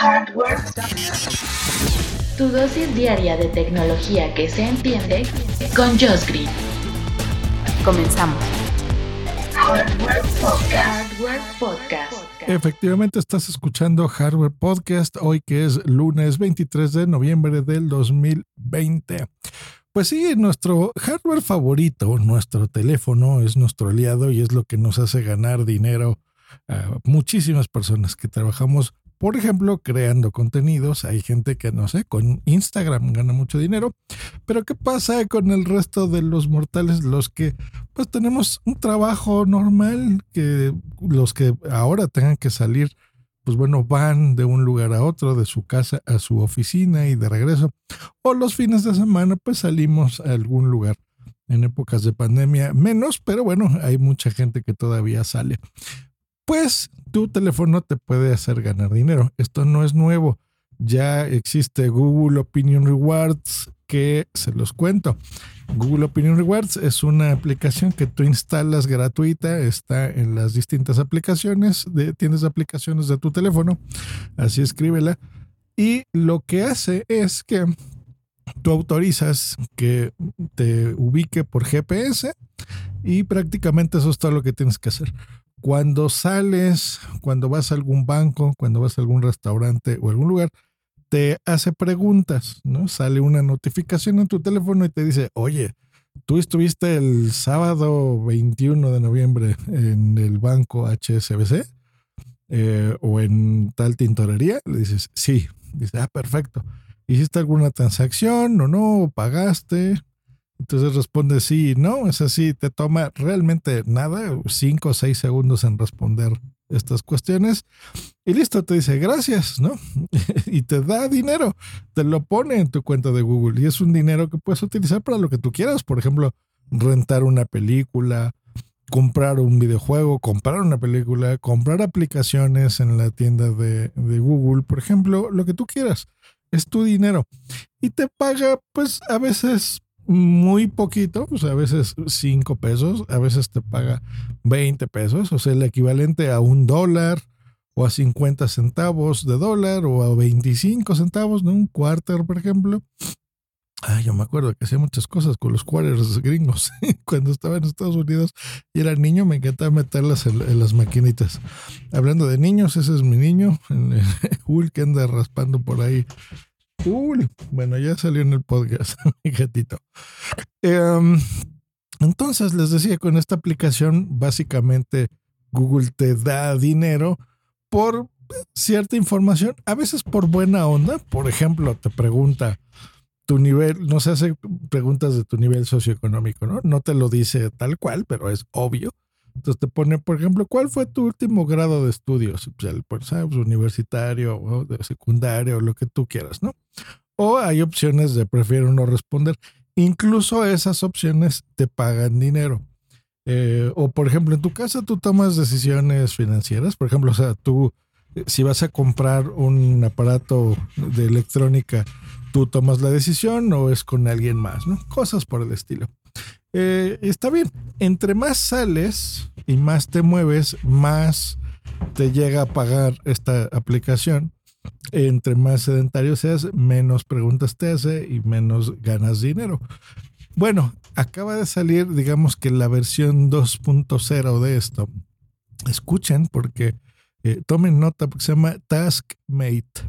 Hardware. Tu dosis diaria de tecnología que se entiende con Josh Green. Comenzamos. Hardware Podcast. Hardware Podcast. Efectivamente estás escuchando Hardware Podcast hoy que es lunes 23 de noviembre del 2020. Pues sí, nuestro hardware favorito, nuestro teléfono es nuestro aliado y es lo que nos hace ganar dinero a muchísimas personas que trabajamos por ejemplo, creando contenidos, hay gente que, no sé, con Instagram gana mucho dinero, pero ¿qué pasa con el resto de los mortales, los que pues tenemos un trabajo normal, que los que ahora tengan que salir, pues bueno, van de un lugar a otro, de su casa a su oficina y de regreso, o los fines de semana pues salimos a algún lugar. En épocas de pandemia menos, pero bueno, hay mucha gente que todavía sale pues tu teléfono te puede hacer ganar dinero. Esto no es nuevo. Ya existe Google Opinion Rewards que se los cuento. Google Opinion Rewards es una aplicación que tú instalas gratuita, está en las distintas aplicaciones, de, tienes aplicaciones de tu teléfono, así escríbela. Y lo que hace es que tú autorizas que te ubique por GPS y prácticamente eso es todo lo que tienes que hacer cuando sales, cuando vas a algún banco, cuando vas a algún restaurante o algún lugar, te hace preguntas, ¿no? Sale una notificación en tu teléfono y te dice, oye, tú estuviste el sábado 21 de noviembre en el banco HSBC eh, o en tal tintorería. Le dices, sí. Dice, ah, perfecto. ¿Hiciste alguna transacción o no? ¿Pagaste? Entonces responde sí y no, es así, te toma realmente nada, cinco o seis segundos en responder estas cuestiones y listo, te dice gracias, ¿no? y te da dinero, te lo pone en tu cuenta de Google y es un dinero que puedes utilizar para lo que tú quieras, por ejemplo, rentar una película, comprar un videojuego, comprar una película, comprar aplicaciones en la tienda de, de Google, por ejemplo, lo que tú quieras. Es tu dinero. Y te paga, pues a veces muy poquito, pues a veces 5 pesos, a veces te paga 20 pesos, o sea, el equivalente a un dólar o a 50 centavos de dólar o a 25 centavos, ¿no? Un quarter, por ejemplo. Ah, yo me acuerdo que hacía muchas cosas con los quarters gringos. Cuando estaba en Estados Unidos y era niño, me encantaba meterlas en, las maquinitas. Hablando de niños, ese es mi niño, el que anda raspando por ahí bueno, ya salió en el podcast, mi gatito. Em, entonces, les decía, con esta aplicación, básicamente Google te da dinero por cierta información, a veces por buena onda. Por ejemplo, te pregunta tu nivel, no se hace preguntas de tu nivel socioeconómico, ¿no? No te lo dice tal cual, pero es obvio. Entonces te pone, por ejemplo, ¿cuál fue tu último grado de estudios? Pues, el, pues, universitario o de secundario, lo que tú quieras, ¿no? O hay opciones de prefiero no responder. Incluso esas opciones te pagan dinero. Eh, o por ejemplo, en tu casa tú tomas decisiones financieras. Por ejemplo, o sea, tú, eh, si vas a comprar un aparato de electrónica, tú tomas la decisión o es con alguien más, ¿no? Cosas por el estilo. Eh, está bien, entre más sales y más te mueves, más te llega a pagar esta aplicación. Entre más sedentario seas, menos preguntas te hace y menos ganas dinero. Bueno, acaba de salir, digamos que la versión 2.0 de esto. Escuchen porque eh, tomen nota porque se llama Taskmate.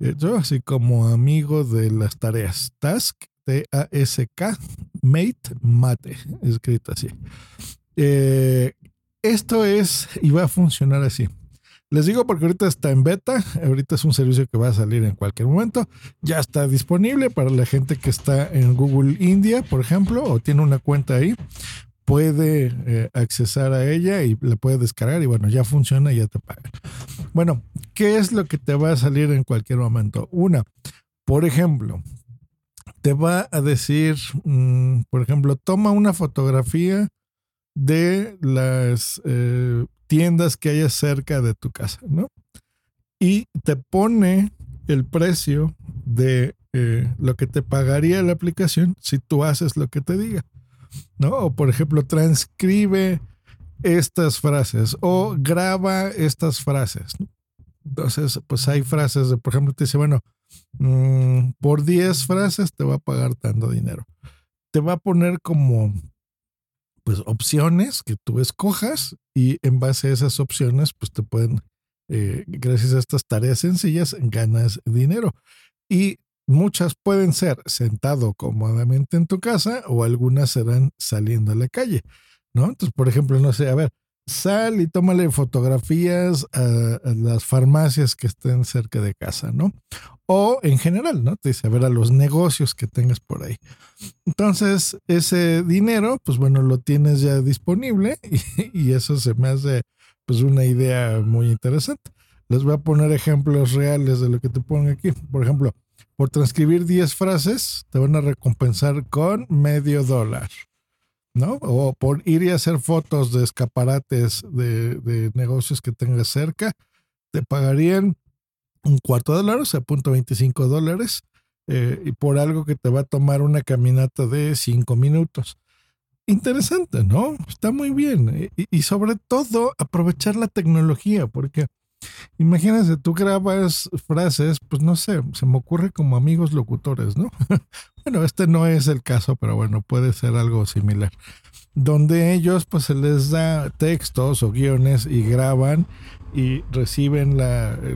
Eh, yo así como amigo de las tareas. Task T-A-S-K, Mate, Mate, escrito así. Eh, esto es y va a funcionar así. Les digo porque ahorita está en beta, ahorita es un servicio que va a salir en cualquier momento. Ya está disponible para la gente que está en Google India, por ejemplo, o tiene una cuenta ahí. puede eh, accesar a ella y le puede descargar y bueno, ya funciona y ya te paga. Bueno, ¿qué es lo que te va a salir en cualquier momento? Una, por ejemplo, te va a decir, mm, por ejemplo, toma una fotografía de las eh, tiendas que haya cerca de tu casa, ¿no? Y te pone el precio de eh, lo que te pagaría la aplicación si tú haces lo que te diga, ¿no? O por ejemplo, transcribe estas frases o graba estas frases. Entonces, pues hay frases, de, por ejemplo, te dice, bueno, mm, por 10 frases te va a pagar tanto dinero. Te va a poner como pues opciones que tú escojas y en base a esas opciones pues te pueden, eh, gracias a estas tareas sencillas, ganas dinero. Y muchas pueden ser sentado cómodamente en tu casa o algunas serán saliendo a la calle, ¿no? Entonces, por ejemplo, no sé, a ver, sal y tómale fotografías a, las farmacias que estén cerca de casa, ¿no? O en general, ¿no? Te dice, a ver, a los negocios que tengas por ahí. Entonces, ese dinero, pues bueno, lo tienes ya disponible y, eso se me hace, pues, una idea muy interesante. Les voy a poner ejemplos reales de lo que te pongo aquí. Por ejemplo, por transcribir 10 frases, te van a recompensar con medio dólar. ¿no? O por ir y hacer fotos de escaparates de, negocios que tengas cerca, te pagarían un cuarto de dólar, o sea, punto 25 dólares, eh, y por algo que te va a tomar una caminata de cinco minutos. Interesante, ¿no? Está muy bien. Y, y sobre todo aprovechar la tecnología, porque Imagínense, tú grabas frases, pues no sé, se me ocurre como amigos locutores, ¿no? bueno, este no es el caso, pero bueno, puede ser algo similar. Donde ellos pues se les da textos o guiones y graban y reciben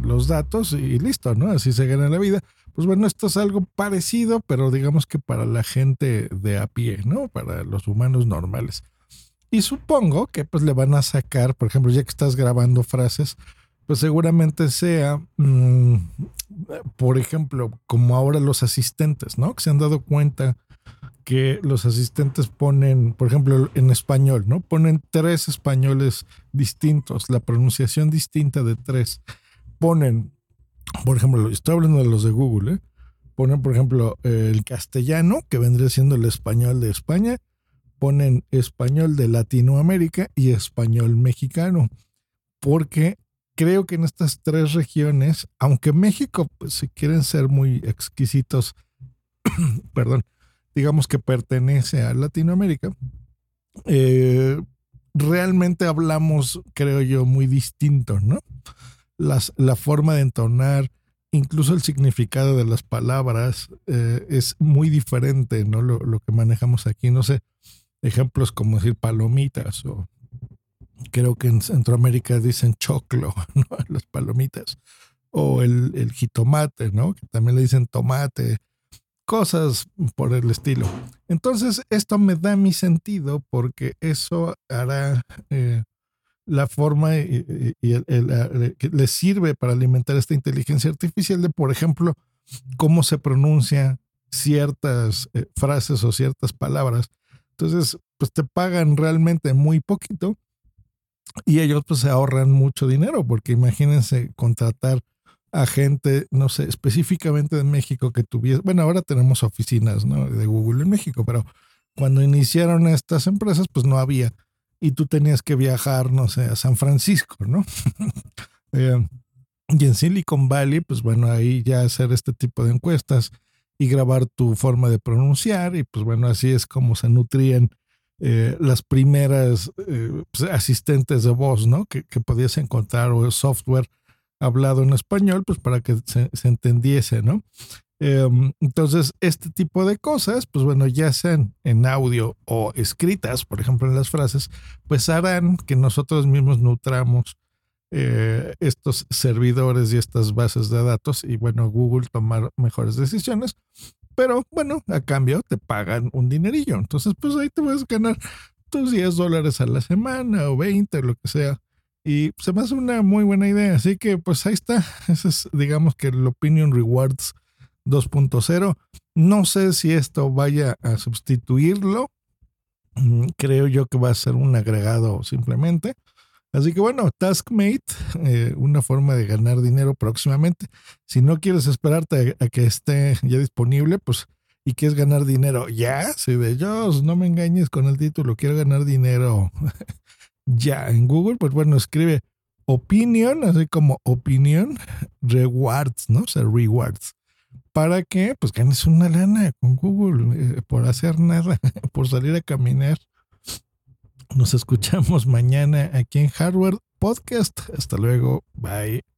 los datos y listo. Así se gana la vida. Pues bueno, esto es algo parecido, pero digamos que para la gente de a pie, ¿no? Para los humanos normales. Y supongo que pues le van a sacar, por ejemplo, ya que estás grabando frases, pues seguramente sea, mm, por ejemplo, como ahora los asistentes, ¿no? Que se han dado cuenta que los asistentes ponen, por ejemplo, en español, ¿no? Ponen tres españoles distintos, la pronunciación distinta de tres. Ponen, por ejemplo, estoy hablando de los de Google, ¿eh? Ponen, por ejemplo, el castellano, que vendría siendo el español de España, ponen español de Latinoamérica y español mexicano, porque creo que en estas tres regiones, aunque México, pues, si quieren ser muy exquisitos, perdón, digamos que pertenece a Latinoamérica, eh, realmente hablamos, creo yo, muy distinto, ¿no? Las, la forma de entonar, incluso el significado de las palabras eh, es muy diferente, ¿no? Lo, lo, que manejamos aquí, no sé, ejemplos como decir palomitas o creo que en Centroamérica dicen choclo, ¿no? Las palomitas. O el, el jitomate, ¿no? Que también le dicen tomate. Cosas por el estilo. Entonces, esto me da mi sentido porque eso hará eh, la forma y, que le sirve para alimentar esta inteligencia artificial de, por ejemplo, cómo se pronuncia ciertas eh, frases o ciertas palabras. Entonces, pues te pagan realmente muy poquito y ellos pues se ahorran mucho dinero, porque imagínense contratar a gente, no sé, específicamente en México que tuviese, bueno, ahora tenemos oficinas ¿no? de Google en México, pero cuando iniciaron estas empresas, pues no había. Y tú tenías que viajar, no sé, a San Francisco, ¿no? Eh, y en Silicon Valley, pues bueno, ahí ya hacer este tipo de encuestas y grabar tu forma de pronunciar, y pues bueno, así es como se nutrían eh, las primeras eh, pues, asistentes de voz, ¿no? Que, que, podías encontrar o software hablado en español, pues para que se, entendiese, ¿no? Em, entonces, este tipo de cosas, pues bueno, ya sean en audio o escritas, por ejemplo, en las frases, pues harán que nosotros mismos nutramos eh, estos servidores y estas bases de datos y bueno, Google tomar mejores decisiones pero bueno, a cambio te pagan un dinerillo. Entonces, pues ahí te a ganar tus 10 dólares a la semana o 20, lo que sea. Y se me hace una muy buena idea. Así que, pues ahí está. Ese es, digamos que el Opinion Rewards 2.0. No sé si esto vaya a sustituirlo Mm, Creo yo que va a ser un agregado simplemente. Así que bueno, Taskmate, eh, una forma de ganar dinero próximamente. Si no quieres esperarte a, que esté ya disponible, pues, y quieres ganar dinero ya, si de Dios, no me engañes con el título, quiero ganar dinero ya en Google, pues bueno, escribe opinion, así como opinión, rewards, ¿no? O sea, rewards. Para que pues ganes una lana con Google eh, por hacer nada, por salir a caminar. Nos escuchamos mañana aquí en Hardware Podcast. Hasta luego. Bye.